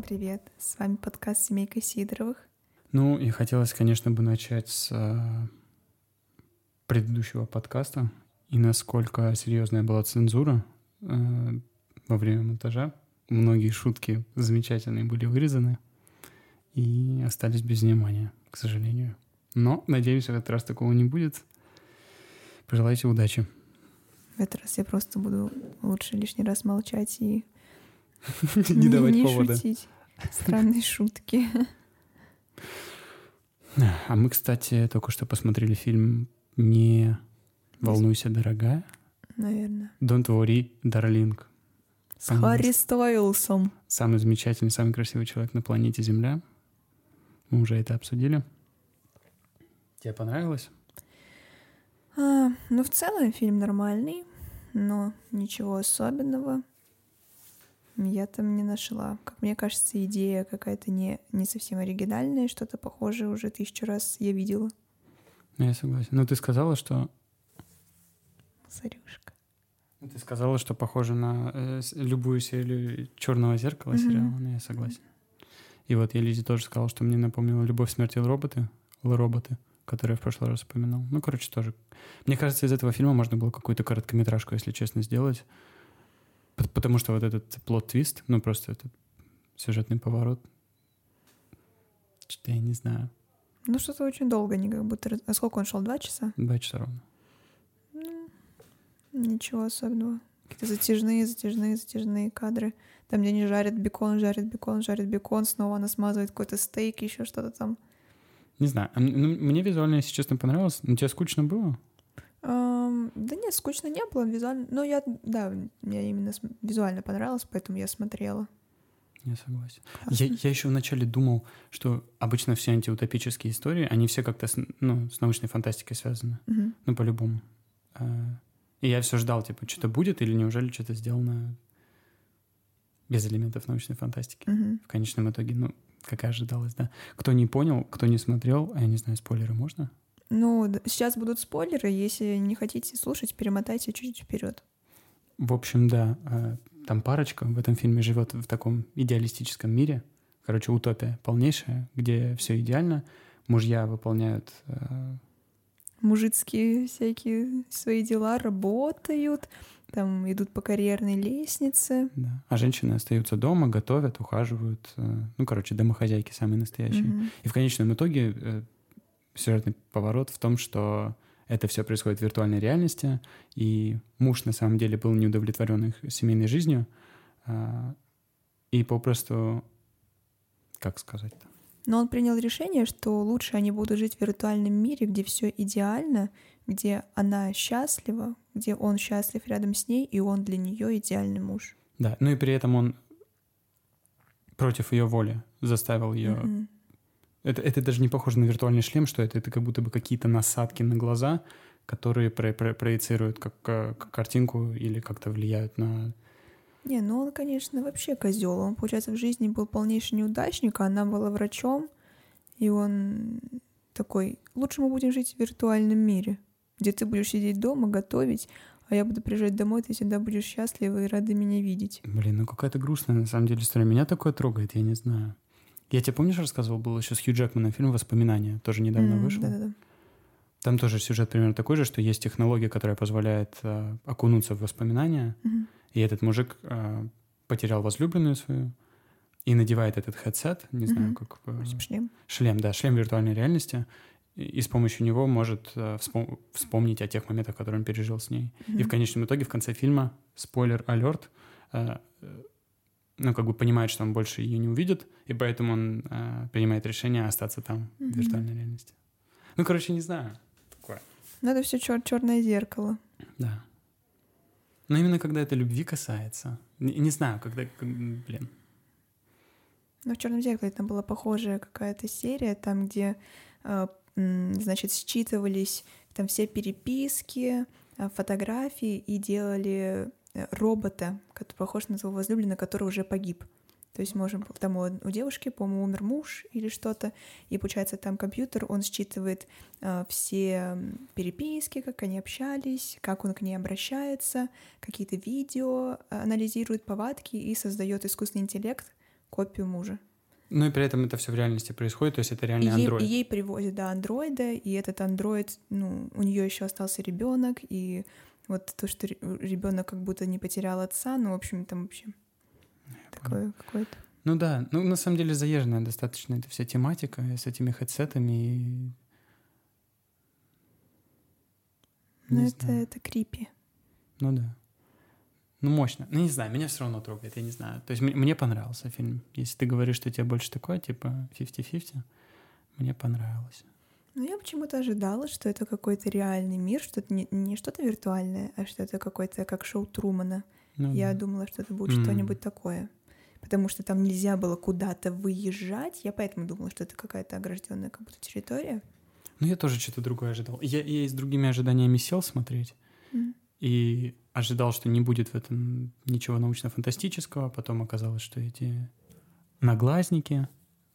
Всем привет! С вами подкаст «Семейка Сидоровых». Ну, и хотелось, конечно, бы начать с э, предыдущего подкаста и насколько серьезная была цензура э, во время монтажа. Многие шутки замечательные были вырезаны и остались без внимания, к сожалению. Но, надеюсь, в этот раз такого не будет. Пожелайте удачи. В этот раз я просто буду лучше лишний раз молчать и Не давать не повода. Странные шутки. А мы, кстати, только что посмотрели фильм «Не волнуйся, дорогая». Наверное. «Don't worry, darling». С. Харри Стойлсом. Самый замечательный, самый красивый человек на планете Земля. Мы уже это обсудили. Тебе понравилось? А, ну, в целом фильм нормальный, но ничего особенного я там не нашла. Как мне кажется, идея какая-то не, не совсем оригинальная, что-то похожее уже тысячу раз я видела. Ну, я согласен. Ну, ты сказала, что... Сорюшка. ну, Ты сказала, что похоже на э, любую серию «Черного зеркала» Мгм. сериала, ну, я согласен. И вот я Лизе тоже сказал, что мне напомнило «Любовь, смерть и роботы», роботы, которые я в прошлый раз упоминал. Ну, короче, тоже. Мне кажется, из этого фильма можно было какую-то короткометражку, если честно, сделать. Потому что вот этот плод-твист, ну, просто этот сюжетный поворот, что-то я не знаю. Ну, что-то очень долго, не как будто... А сколько он шел? Два часа? Два часа ровно. Ну, ничего особенного. Какие-то затяжные, затяжные, затяжные кадры. Там, где они жарят бекон, жарят бекон, жарят бекон, снова она смазывает какой-то стейк, еще что-то там. Не знаю. А ну, мне визуально, если честно, понравилось. Но тебе скучно было? Да нет, скучно не было визуально. Но я, да, мне именно визуально понравилось, поэтому я смотрела. Я согласен. Я, я еще вначале думал, что обычно все антиутопические истории, они все как-то с, ну, с научной фантастикой связаны. Мгм. Ну, по-любому. А, И я все ждал, типа, что-то будет или неужели что-то сделано без элементов научной фантастики. Мгм. В конечном итоге, ну, как и ожидалось, да. Кто не понял, кто не смотрел, а я не знаю, спойлеры можно? Ну, сейчас будут спойлеры. Если не хотите слушать, перемотайте чуть-чуть вперед. В общем, да, а, там парочка в этом фильме живет в таком идеалистическом мире. Короче, утопия полнейшая, где все идеально. Мужья выполняют э, Мужицкие всякие свои дела работают, там идут по карьерной лестнице. Да. А женщины остаются дома, готовят, ухаживают. э, Ну, короче, домохозяйки самые настоящие. Мгм. И в конечном итоге э, сюжетный поворот в том, что это все происходит в виртуальной реальности, и муж на самом деле был не удовлетворен их семейной жизнью, а, и попросту, как сказать-то, Но он принял решение, что лучше они будут жить в виртуальном мире, где все идеально, где она счастлива, где он счастлив рядом с ней, и он для нее идеальный муж. да. Ну и при этом он против ее воли заставил ее Мгм. Это, это даже не похоже на виртуальный шлем, что это, это как будто бы какие-то насадки на глаза, которые про- про- проецируют как, э, как картинку или как-то влияют на... Не, ну он, конечно, вообще козел. Он, получается, в жизни был полнейший неудачник, а она была врачом, и он такой, лучше мы будем жить в виртуальном мире, где ты будешь сидеть дома, готовить, а я буду приезжать домой, ты всегда будешь счастлива и рада меня видеть. Блин, ну какая-то грустная на самом деле история. Меня такое трогает, я не знаю. Я тебе, помнишь, рассказывал, был еще с Хью Джекманом фильм «Воспоминания», тоже недавно М, вышел. Да-да-да. Там тоже сюжет примерно такой же, что есть технология, которая позволяет э, окунуться в воспоминания, Мгм. и этот мужик э, потерял возлюбленную свою и надевает этот headset, не знаю, Мгм. как... э, Типа шлем. шлем, да, шлем виртуальной реальности, и, и с помощью него может э, вспом- вспомнить о тех моментах, которые он пережил с ней. И в конечном итоге, в конце фильма, спойлер алерт, э, э, ну, как бы понимает, что он больше ее не увидит, и поэтому он э, принимает решение остаться там, в Мгм. виртуальной реальности. Ну, короче, не знаю. Такое. Ну, это все черное зеркало. Да. Но именно когда это любви касается. Не, не знаю, когда... как- Блин. Но в черном зеркале там была похожая какая-то серия, там, где, э, значит, считывались там все переписки, э, фотографии и делали робота, который похож на своего возлюбленного, который уже погиб. То есть, можем, там у, у девушки, по-моему, умер муж или что-то, и получается, там компьютер, он считывает э, все переписки, как они общались, как он к ней обращается, какие-то видео, э, анализирует повадки и создает искусственный интеллект, копию мужа. Ну и при этом это все в реальности происходит, то есть это реальный ей, андроид. и ей привозят, да, андроида, и этот андроид, ну, у нее еще остался ребенок, и вот то, что ребенок как будто не потерял отца, ну, в общем, там вообще такое какое-то. Ну да, ну на самом деле заезженная достаточно эта вся тематика с этими хедсетами. И... Ну это, это крипи. Ну да. Ну мощно. Ну не знаю, меня все равно трогает, я не знаю. То есть мне понравился фильм. Если ты говоришь, что тебе больше такое, типа 50-50, мне понравилось. Ну, я почему-то ожидала, что это какой-то реальный мир, что это не, не что-то виртуальное, а что это какой-то как шоу Трумана. Ну, я да. думала, что это будет mm. что-нибудь такое потому что там нельзя было куда-то выезжать. Я поэтому думала, что это какая-то огражденная как будто территория. Ну, я тоже что-то другое ожидал. Я, я с другими ожиданиями сел смотреть mm. и ожидал, что не будет в этом ничего научно-фантастического. Потом оказалось, что эти наглазники,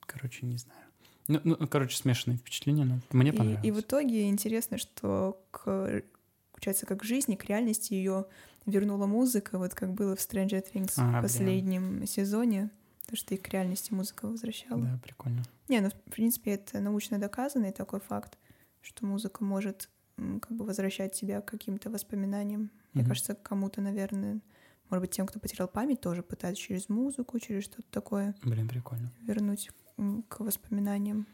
короче, не знаю. Ну, ну короче, смешанные впечатления, но мне понравилось. И, в итоге интересно, что к, получается, как к жизни, к реальности ее вернула музыка, вот как было в Stranger Things а, в последнем блин. сезоне, то, что и к реальности музыка возвращала. Да, прикольно. Не, ну, в принципе, это научно доказанный такой факт, что музыка может как бы возвращать тебя к каким-то воспоминаниям. Mm-hmm. Мне кажется, кому-то, наверное, может быть, тем, кто потерял память, тоже пытаются через музыку, через что-то такое. Блин, прикольно. Вернуть к воспоминаниям.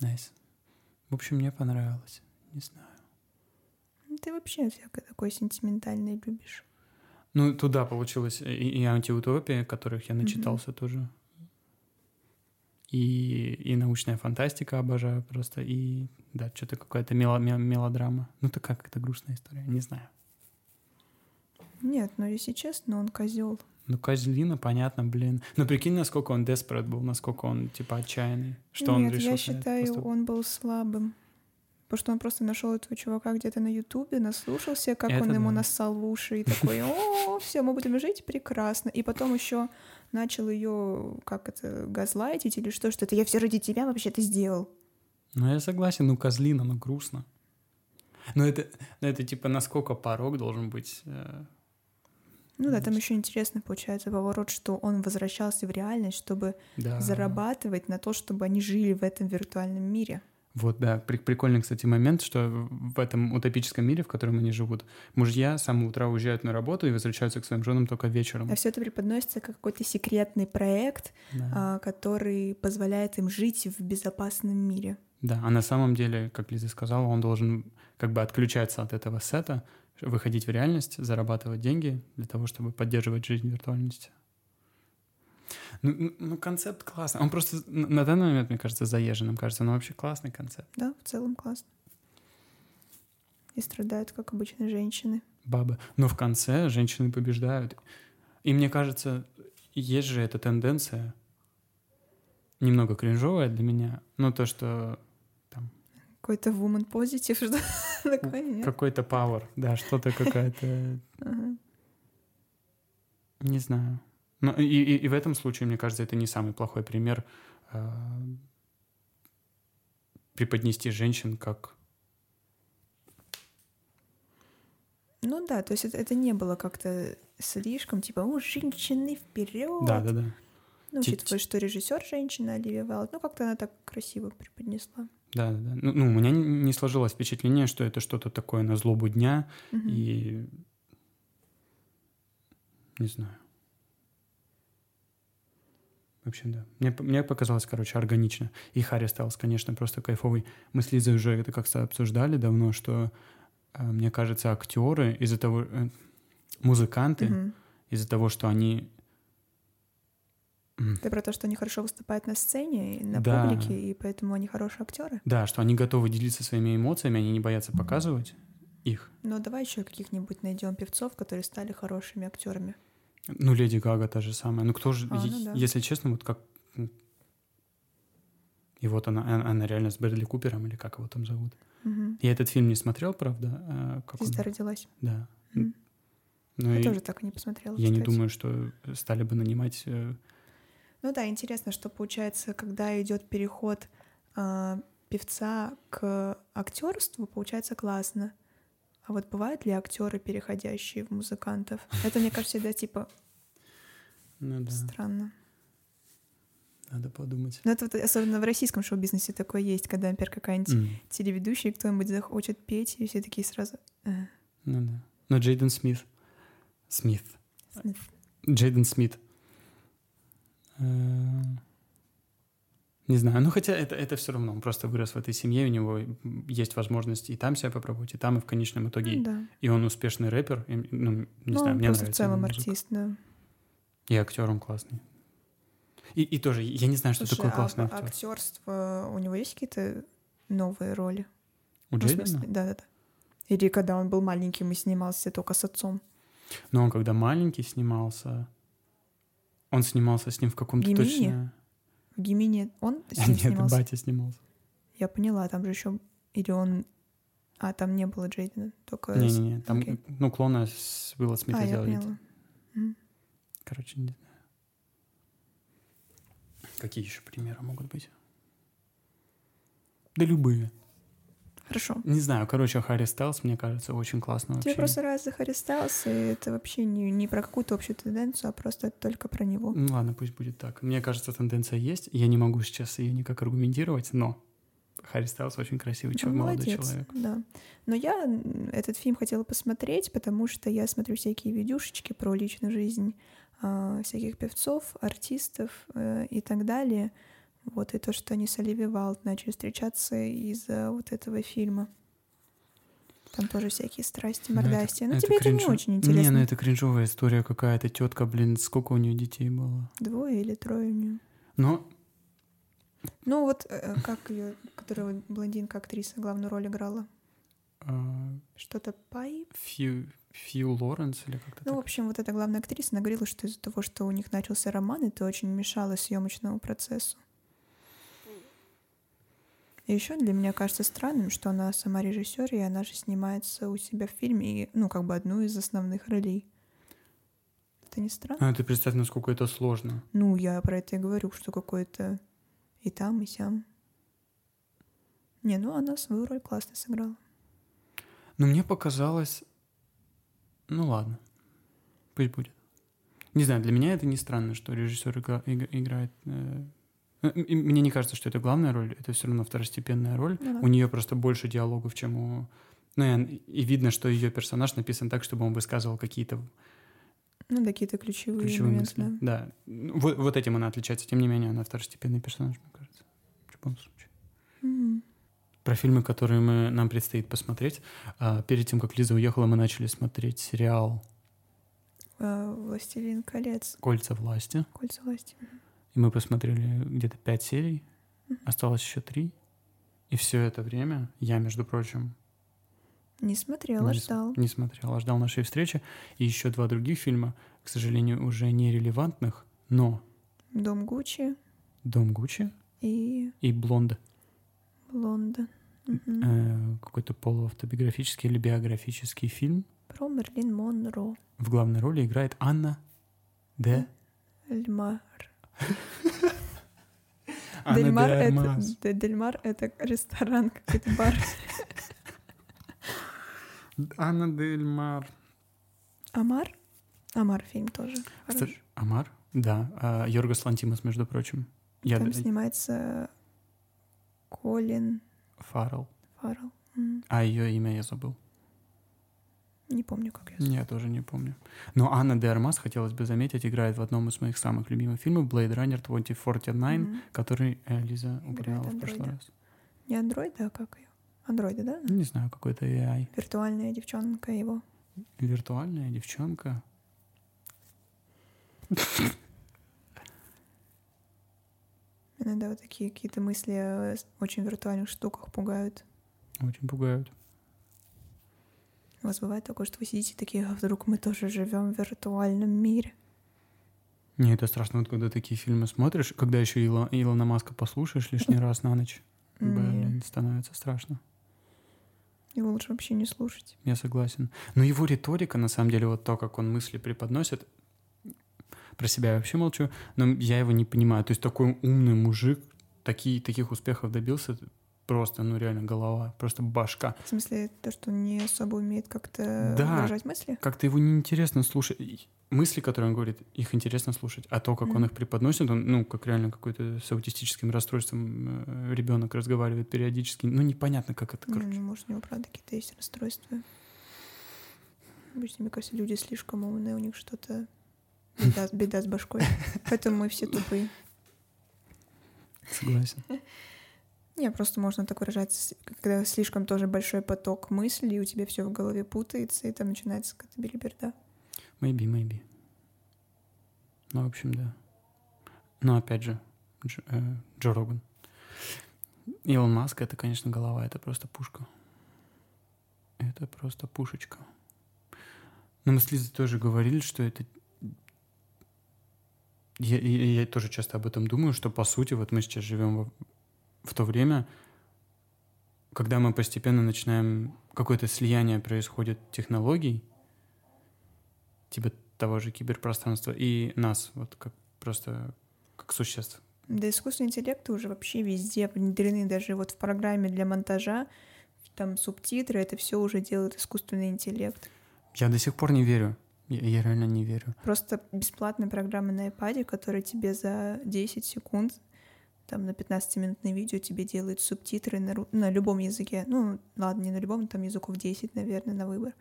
Nice. Nice. В общем, мне понравилось. Не знаю. Ты вообще всякое такое сентиментальное любишь. Ну, туда получилось и, и антиутопия, которых я начитался mm-hmm. тоже. И, и научная фантастика обожаю просто. И да, что-то какая-то мело, мелодрама. Ну, такая как-то грустная история, не знаю. Нет, но если честно, он козел. Ну, козлина, понятно, блин. Но прикинь, насколько он деспред был, насколько он, типа, отчаянный. Что Нет, он решил. я считаю, он был слабым. Потому что он просто нашел этого чувака где-то на Ютубе, наслушался, как Это он да. ему нассал в уши и такой, о, все, мы будем жить прекрасно. И потом еще начал ее, как это, газлайтить или что, что это я все ради тебя вообще-то сделал. Ну, я согласен, ну, козлина, ну, грустно. Но это, но это типа насколько порог должен быть... Э... Ну да, там еще интересно получается поворот, что он возвращался в реальность, чтобы да. зарабатывать на то, чтобы они жили в этом виртуальном мире. Вот, да, прикольный, кстати, момент, что в этом утопическом мире, в котором они живут, мужья с самого утра уезжают на работу и возвращаются к своим женам только вечером. А все это преподносится как какой-то секретный проект, да. а, который позволяет им жить в безопасном мире. Да, а на самом деле, как Лиза сказала, он должен как бы отключаться от этого сета, выходить в реальность, зарабатывать деньги для того, чтобы поддерживать жизнь в виртуальности. Ну, ну, концепт классный. Он просто на данный момент, мне кажется, заезженным кажется, но вообще классный концепт. Да, в целом классно. И страдают, как обычно, женщины. Бабы. Но в конце женщины побеждают. И мне кажется, есть же эта тенденция немного кринжовая для меня, но то, что там... Какой-то woman positive, что? Какой-то power, да, что-то какая-то... Не знаю. Ну, и, и, и в этом случае, мне кажется, это не самый плохой пример э, преподнести женщин как... Ну да, то есть это, это не было как-то слишком, типа, о, женщины вперед. Да, да, да. Ну, учитывая, что режиссер женщина Оливия Вайлд, ну, как-то она так красиво преподнесла. Да, да, да. Ну, ну, у меня не сложилось впечатление, что это что-то такое на злобу дня, угу. и не знаю. В общем, да. Мне, мне показалось, короче, органично. И Харри Стайлс, конечно, просто кайфовый. Мы с Лизой уже это как-то обсуждали давно, что, э, мне кажется, актеры из-за того... Э, музыканты угу. из-за того, что они... Ты про то, что они хорошо выступают на сцене, на да. публике, и поэтому они хорошие актеры? Да, что они готовы делиться своими эмоциями, они не боятся показывать их. Ну, давай еще каких-нибудь найдем певцов, которые стали хорошими актерами. Ну, Леди Гага та же самая. Ну, кто же, а, ну, да. если честно, вот как... И вот она, она реально с Брэдли Купером, или как его там зовут. Угу. Я этот фильм не смотрел, правда. А как Звезда он... родилась. Да. Угу. Ну, я и тоже так и не посмотрела. Я кстати. не думаю, что стали бы нанимать... Ну да, интересно, что получается, когда идет переход э, певца к актерству, получается классно. А вот бывают ли актеры, переходящие в музыкантов? Это, мне кажется, всегда типа ну, да. странно. Надо подумать. Ну, это вот особенно в российском шоу-бизнесе такое есть, когда, например, какая-нибудь М, телеведущая, кто-нибудь захочет петь, и все такие сразу... «Э, Ну да. Но Джейден Смит. Смит. Смит». Джейден Смит. Э, Не знаю, ну хотя это, это все равно, он просто вырос в этой семье, у него есть возможность и там себя попробовать, и там, и в конечном итоге. Ну, да. И он успешный рэпер, и, ну, не Ну, знаю, мне нравится. в целом артист, да. И актер он классный. И, и тоже, я не знаю, что Слушай, такое а классный актер. актерство, у него есть какие-то новые роли? У Ну, Джейдена? Да-да-да. Или когда он был маленьким и снимался только с отцом. Но он когда маленький снимался, он снимался с ним в каком-то Гемини? точно... В Гимине он с ним Нет, снимался? батя снимался. Я поняла, там же еще... Или он... А, там не было Джейдена, только... Не-не-не, там, окей. ну, клона с Уилла Смита А, я сделали. поняла. М. Короче, не знаю. Какие еще примеры могут быть? Да любые. Хорошо. Не знаю, короче, Харри Стайлс, мне кажется, очень классно вообще. Тебе просто нравится Харри Стайлс, и это вообще не, не про какую-то общую тенденцию, а просто только про него. Ну ладно, пусть будет так. Мне кажется, тенденция есть. Я не могу сейчас ее никак аргументировать, но Харри Стайлс очень красивый человек, молодой молодец, человек. да. Но я этот фильм хотела посмотреть, потому что я смотрю всякие видюшечки про личную жизнь а, всяких певцов, артистов э, и так далее. Вот, и то, что они с Оливией Валд начали встречаться из-за вот этого фильма. Там тоже всякие страсти, Ну, мордасти. Ну, тебе это не очень Не, интересно. ну это кринжовая история какая-то. Тетка, блин, сколько у нее детей было. Двое или трое у нее. Но Ну, вот э, как ее, которая блондинка, актриса, главную роль играла. а, Что-то Пай Фью, Фью Лоренс или как-то Ну, в так. общем, вот эта главная актриса, она говорила, что из-за того, что у них начался роман, это очень мешало съемочному процессу. И еще для меня кажется странным, что она сама режиссер, и она же снимается у себя в фильме, и, ну, как бы одну из основных ролей. Это не странно? А ты представь, насколько это сложно. Ну, я про это и говорю, что какое-то и там, и сям. Не, ну она свою роль классно сыграла. Но мне показалось... Ну ладно, пусть будет. Не знаю, для меня это не странно, что режиссер игра- иг- играет... э, Мне не кажется, что это главная роль, это все равно второстепенная роль. Ну да. У нее просто больше диалогов, чем у... Ну, и, и видно, что ее персонаж написан так, чтобы он высказывал какие-то Ну, какие-то ключевые, ключевые моменты, мысли. да. Да. Ну, Вот, вот этим она отличается. Тем не менее, она второстепенный персонаж, мне кажется. В любом случае. Мгм. Про фильмы, которые мы, нам предстоит посмотреть. А, перед тем, как Лиза уехала, мы начали смотреть сериал А, «Властелин колец», «Кольца власти». «Кольца власти». И мы посмотрели где-то пять серий. Осталось еще три. И все это время я, между прочим, Не смотрела, с- ждал. не смотрел, а ждал нашей встречи. И еще два других фильма, к сожалению, уже нерелевантных, но Дом Гуччи «Дом Гуччи» и и «Блонд». Лондон. Мгм. Э, какой-то полуавтобиографический или биографический фильм. Про Мерлин Монро. В главной роли играет Анна Де... Эльмар. Анна Дельмар де это, Дельмар это ресторан, какой-то бар. Анна Дель Мар. Амар? Амар фильм тоже. Амар? Да. а, Йоргос Лантимос, между прочим. Я Там снимается Колин Фаррелл. Фаррелл. А ее имя я забыл. Не помню, как ее зовут. Я тоже не помню. Но Анна де Армас, хотелось бы заметить, играет в одном из моих самых любимых фильмов Blade Runner 2049, Мгм. который э, Лиза упоминала в прошлый раз. Не андроида, а как ее? Андроида, да? Не знаю, какой-то AI. Виртуальная девчонка его. Виртуальная девчонка. Иногда вот такие какие-то мысли о очень виртуальных штуках пугают. Очень пугают. У вас бывает такое, что вы сидите такие, а вдруг мы тоже живем в виртуальном мире? Не, это страшно, вот когда такие фильмы смотришь, когда еще Ила- Илона Маска послушаешь лишний раз на ночь, блин, становится страшно. Его лучше вообще не слушать. Я согласен. Но его риторика, на самом деле, вот то, как он мысли преподносит, про себя я вообще молчу, но я его не понимаю. То есть такой умный мужик, такие, таких успехов добился, просто, ну реально голова, просто башка. В смысле, то, что он не особо умеет как-то Да. выражать мысли? Как-то его неинтересно слушать. Мысли, которые он говорит, их интересно слушать. А то, как Мгм. он их преподносит, он, ну, как реально какой-то с аутистическим расстройством э, ребенок разговаривает периодически. Ну, непонятно, как это, Не, короче. ну, может, у него правда какие-то есть расстройства. Обычно, мне кажется, люди слишком умные, у них что-то беда, беда с башкой. Поэтому мы все тупые. Согласен. Не, просто можно так выражаться, когда слишком тоже большой поток мыслей, и у тебя все в голове путается, и там начинается какая-то белиберда. Maybe, maybe. Ну, в общем, да. Но опять же, Дж- э, Джо Роган. Илон Маск — это, конечно, голова, это просто пушка. Это просто пушечка. Но мы с Лизой тоже говорили, что это... Я, я- я тоже часто об этом думаю, что, по сути, вот мы сейчас живем во- в то время, когда мы постепенно начинаем... Какое-то слияние происходит технологий, типа того же киберпространства, и нас, вот как просто как существ. Да, искусственный интеллект уже вообще везде внедрены, даже вот в программе для монтажа, там субтитры, это все уже делает искусственный интеллект. Я до сих пор не верю. Я, я реально не верю. Просто бесплатная программа на iPad, которая тебе за 10 секунд, там на 15-минутное видео тебе делает субтитры на, на любом языке. Ну, ладно, не на любом, там языков 10, наверное, на выбор.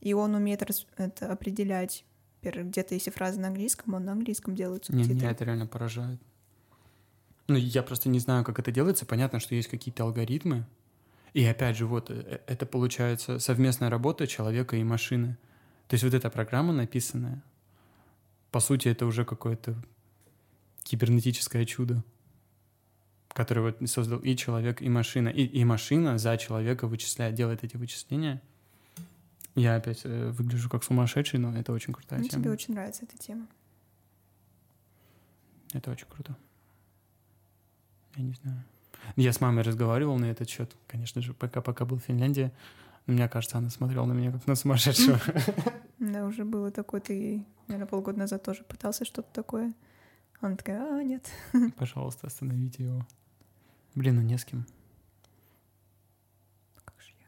И он умеет рас- это определять. Например, где-то если фраза на английском, он на английском делает субтитры. меня это реально поражает. Ну, я просто не знаю, как это делается. Понятно, что есть какие-то алгоритмы. И опять же, вот, э, это получается совместная работа человека и машины. То есть вот эта программа написанная, по сути, это уже какое-то кибернетическое чудо, которое вот создал и человек, и машина. И, и машина за человека вычисляет, делает эти вычисления. Я опять э, выгляжу как сумасшедший, но это очень крутая Ну, тема. тебе очень нравится эта тема. Это очень круто. Я не знаю. Я с мамой разговаривал на этот счет, конечно же, пока пока был в Финляндии. Но мне кажется, она смотрела на меня как на сумасшедшего. Да, уже было такое, ты, наверное, полгода назад тоже пытался что-то такое. Она такая, а, нет. Пожалуйста, остановите его. Блин, ну не с кем, Как же я?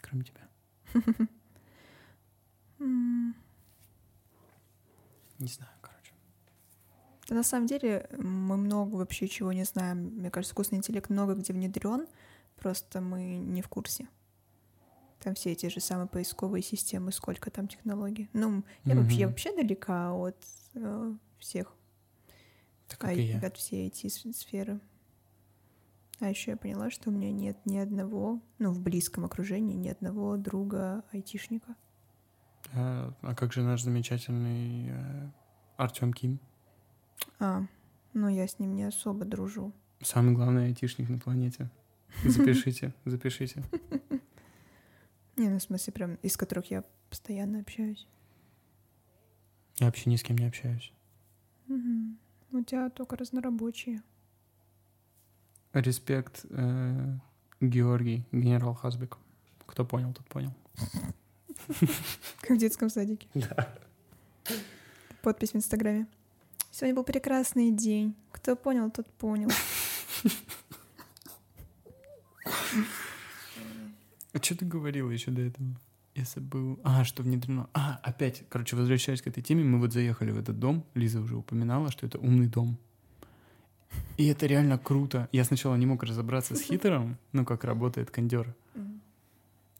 кроме тебя. Не знаю, короче. На самом деле мы много вообще чего не знаем. Мне кажется, искусственный интеллект много где внедрен, просто мы не в курсе. Там все эти же самые поисковые системы, сколько там технологий. Ну, я, вообще, я вообще далека от э, всех, Так ай- и я. от всей эти сферы. А еще я поняла, что у меня нет ни одного, ну, в близком окружении, ни одного друга айтишника. А, а как же наш замечательный Артем Ким? А, ну, я с ним не особо дружу. Самый главный айтишник на планете. Запишите, запишите. Не, ну, в смысле, прям из которых я постоянно общаюсь. Я вообще ни с кем не общаюсь. Мгм. У тебя только разнорабочие. Респект э, Георгий, генерал Хазбек. Кто понял, тот понял. Как в детском садике. Подпись в Инстаграме. Сегодня был прекрасный день. Кто понял, тот понял. А что ты говорила еще до этого? Я забыл. А, что внедрено. А, опять, короче, возвращаясь к этой теме, мы вот заехали в этот дом. Лиза уже упоминала, что это умный дом. И это реально круто. Я сначала не мог разобраться с хитером, ну, как работает кондер.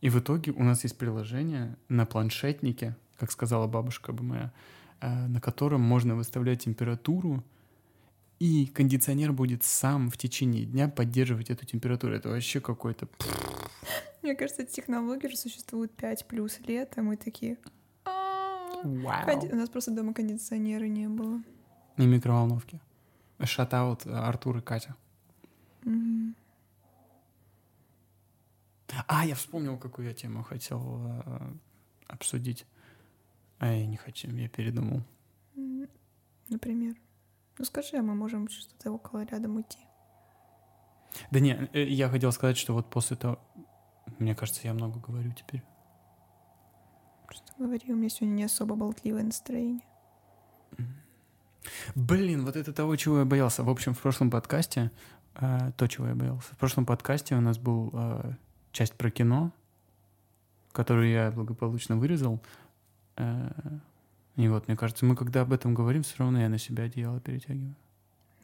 И в итоге у нас есть приложение на планшетнике, как сказала бабушка бы моя, э, на котором можно выставлять температуру, и кондиционер будет сам в течение дня поддерживать эту температуру. Это вообще какой-то... Мне кажется, эти технологии уже существуют 5 плюс лет, а мы такие... «А, Вау. У нас просто дома кондиционера не было. И микроволновки. Шатаут Артур и Катя. А, я вспомнил, какую я тему хотел э, обсудить. А я не хочу, я передумал. Например. Ну скажи, а мы можем что-то около рядом уйти. Да не, э, я хотел сказать, что вот после того... Мне кажется, я много говорю теперь. Просто говори, у меня сегодня не особо болтливое настроение. Блин, вот это того, чего я боялся. В общем, в прошлом подкасте, э, то, чего я боялся, в прошлом подкасте у нас был э, часть про кино, которую я благополучно вырезал. Э, И вот, мне кажется, мы когда об этом говорим, все равно я на себя одеяло перетягиваю.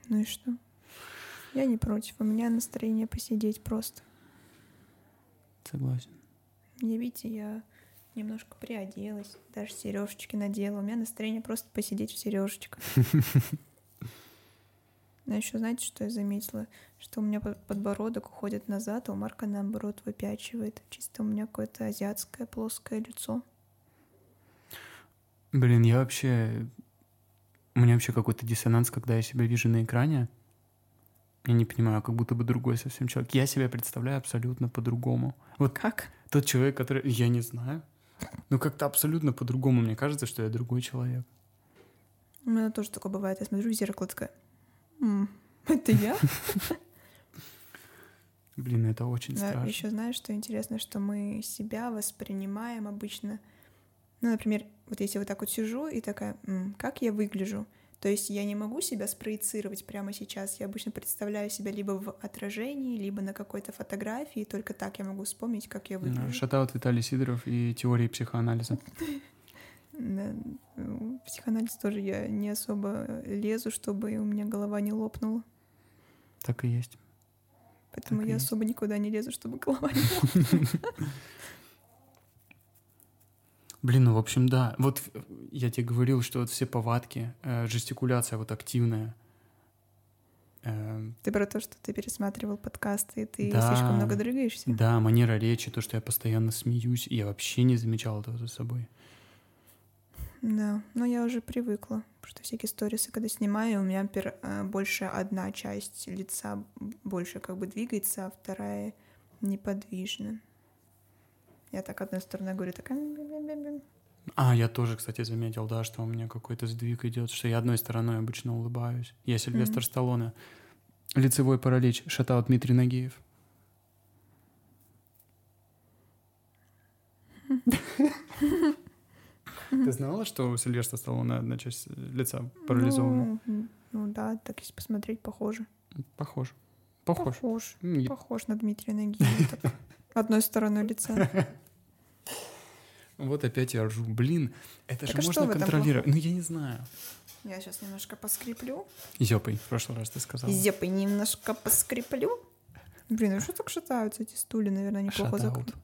Ну и что? Я не против. У меня настроение посидеть просто. Согласен. Не видите, я немножко приоделась, даже сережечки надела. У меня настроение просто посидеть в сережечках. Но еще знаете, что я заметила? Что у меня подбородок уходит назад, а у Марка наоборот выпячивает. Чисто у меня какое-то азиатское плоское лицо. Блин, я вообще... У меня вообще какой-то диссонанс, когда я себя вижу на экране. Я не понимаю, как будто бы другой совсем человек. Я себя представляю абсолютно по-другому. Вот как? Тот человек, который... Я не знаю. Ну, как-то абсолютно по-другому. Мне кажется, что я другой человек. У меня тоже такое бывает. Я смотрю в зеркало, такая... М, это я? Блин, это очень страшно. Еще знаешь, что интересно, что мы себя воспринимаем обычно... Ну, например, вот если вот так вот сижу и такая, М, как я выгляжу? То есть я не могу себя спроецировать прямо сейчас. Я обычно представляю себя либо в отражении, либо на какой-то фотографии. Только так я могу вспомнить, как я выгляжу. Шатаут Виталий Сидоров и теории психоанализа. Да, ну, психоанализ тоже я не особо лезу, чтобы у меня голова не лопнула. Так и есть. Поэтому так я особо никуда не лезу, чтобы голова не лопнула. Блин, ну, в общем, да. Вот я тебе говорил, что вот все повадки, э, жестикуляция вот активная. Э, ты про то, что ты пересматривал подкасты, и ты да, слишком много дрыгаешься? Да, манера речи, то, что я постоянно смеюсь, и я вообще не замечал этого за собой. Да, но я уже привыкла, что всякие сторисы, когда снимаю, у меня пер, э, больше одна часть лица больше как бы двигается, а вторая неподвижна. Я так одной стороной говорю, такая... А, я тоже, кстати, заметил, да, что у меня какой-то сдвиг идет, что я одной стороной обычно улыбаюсь. Я Сильвестр mm-hmm. Сталлоне. Лицевой паралич, шатал Дмитрий Нагиев. Ты знала, что у Сильвестра Сталлоне одна часть лица парализована? Ну, ну да, так если посмотреть, похоже. Похож. Похож. Похож. Похож на Дмитрия Нагиева. Одной стороной лица. Вот опять я ржу. Блин, это так же а можно контролировать. Ну, я не знаю. Я сейчас немножко поскреплю. Зёпой, в прошлый раз ты сказала. Зёпой немножко поскреплю. Блин, ну что так шатаются эти стулья, наверное, неплохо закрыты.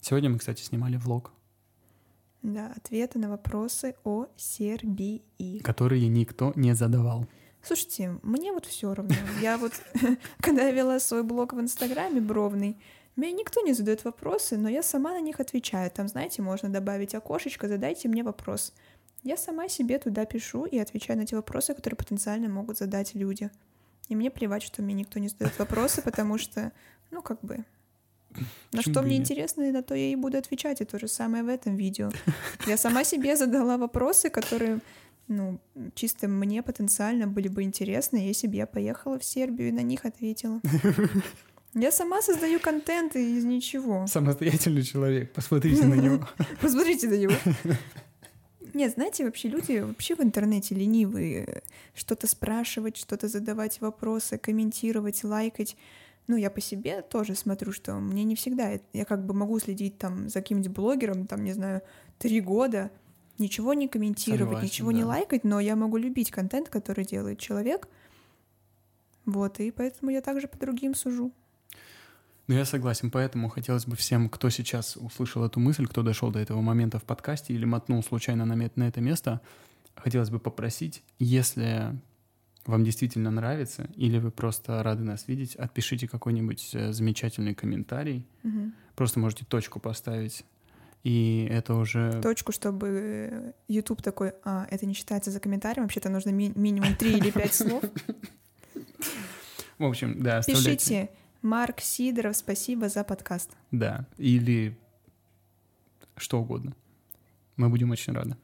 Сегодня мы, кстати, снимали влог. Да, ответы на вопросы о Сербии. Которые никто не задавал. Слушайте, мне вот все равно. Я вот, когда я вела свой блог в Инстаграме бровный, мне никто не задает вопросы, но я сама на них отвечаю. Там, знаете, можно добавить окошечко, задайте мне вопрос. Я сама себе туда пишу и отвечаю на те вопросы, которые потенциально могут задать люди. И мне плевать, что мне никто не задает вопросы, потому что, ну, как бы, на что мне интересно, на то я и буду отвечать. И то же самое в этом видео. Я сама себе задала вопросы, которые ну, чисто мне потенциально были бы интересны, если бы я поехала в Сербию и на них ответила. Я сама создаю контент из ничего. Самостоятельный человек, посмотрите на него. Посмотрите на него. Нет, знаете, вообще люди вообще в интернете ленивые. Что-то спрашивать, что-то задавать вопросы, комментировать, лайкать. Ну, я по себе тоже смотрю, что мне не всегда... Я как бы могу следить там за каким-нибудь блогером, там, не знаю, три года, ничего не комментировать, Согласен, ничего да. не лайкать, но я могу любить контент, который делает человек. Вот, и поэтому я также по другим сужу. Ну, я согласен, поэтому хотелось бы всем, кто сейчас услышал эту мысль, кто дошел до этого момента в подкасте или мотнул случайно на, на это место, хотелось бы попросить, если вам действительно нравится, или вы просто рады нас видеть, отпишите какой-нибудь э, замечательный комментарий. Угу. Просто можете точку поставить и это уже... Точку, чтобы YouTube такой, а, это не считается за комментарием, вообще-то нужно ми- минимум три или пять слов. В общем, да. Пишите, Марк Сидоров, спасибо за подкаст. Да, или что угодно. Мы будем очень рады.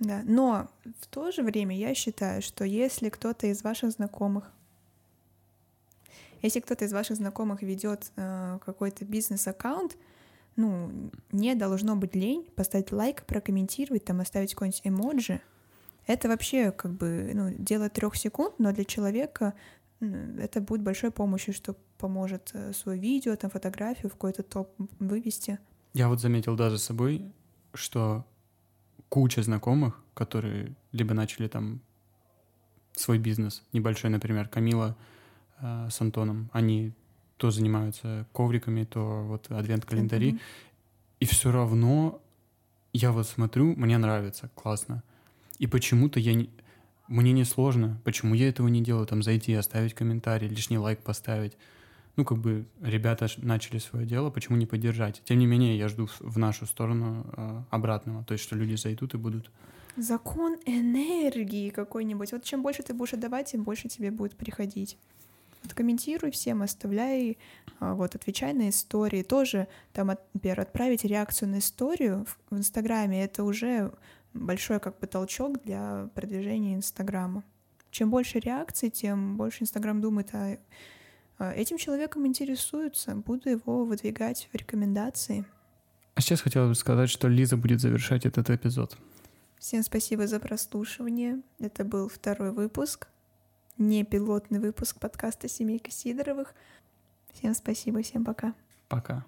Да, но в то же время я считаю, что если кто-то из ваших знакомых, если кто-то из ваших знакомых ведет э, какой-то бизнес-аккаунт, ну, не должно быть лень поставить лайк, прокомментировать, там, оставить какой-нибудь эмоджи. Это вообще как бы, ну, дело трех секунд, но для человека это будет большой помощью, что поможет э, свое видео, там фотографию в какой-то топ вывести. Я вот заметил даже с собой, что куча знакомых, которые либо начали там свой бизнес небольшой, например, Камила э, с Антоном, они то занимаются ковриками, то вот адвент-календари, mm-hmm. и все равно я вот смотрю, мне нравится, классно. И почему-то я не... Мне не сложно, почему я этого не делаю, там зайти, оставить комментарий, лишний лайк поставить. Ну, как бы ребята начали свое дело, почему не поддержать? Тем не менее, я жду в нашу сторону э, обратного, то есть, что люди зайдут и будут Закон энергии какой-нибудь. Вот чем больше ты будешь отдавать, тем больше тебе будет приходить. Вот комментируй всем, оставляй, а, вот, отвечай на истории. Тоже, там, например, отправить реакцию на историю в Инстаграме — это уже большой как бы толчок для продвижения Инстаграма. Чем больше реакций, тем больше Инстаграм думает, а этим человеком интересуются, буду его выдвигать в рекомендации. А сейчас хотела бы сказать, что Лиза будет завершать этот эпизод. Всем спасибо за прослушивание. Это был второй выпуск, не пилотный выпуск подкаста «Семейка Сидоровых». Всем спасибо, всем пока. Пока.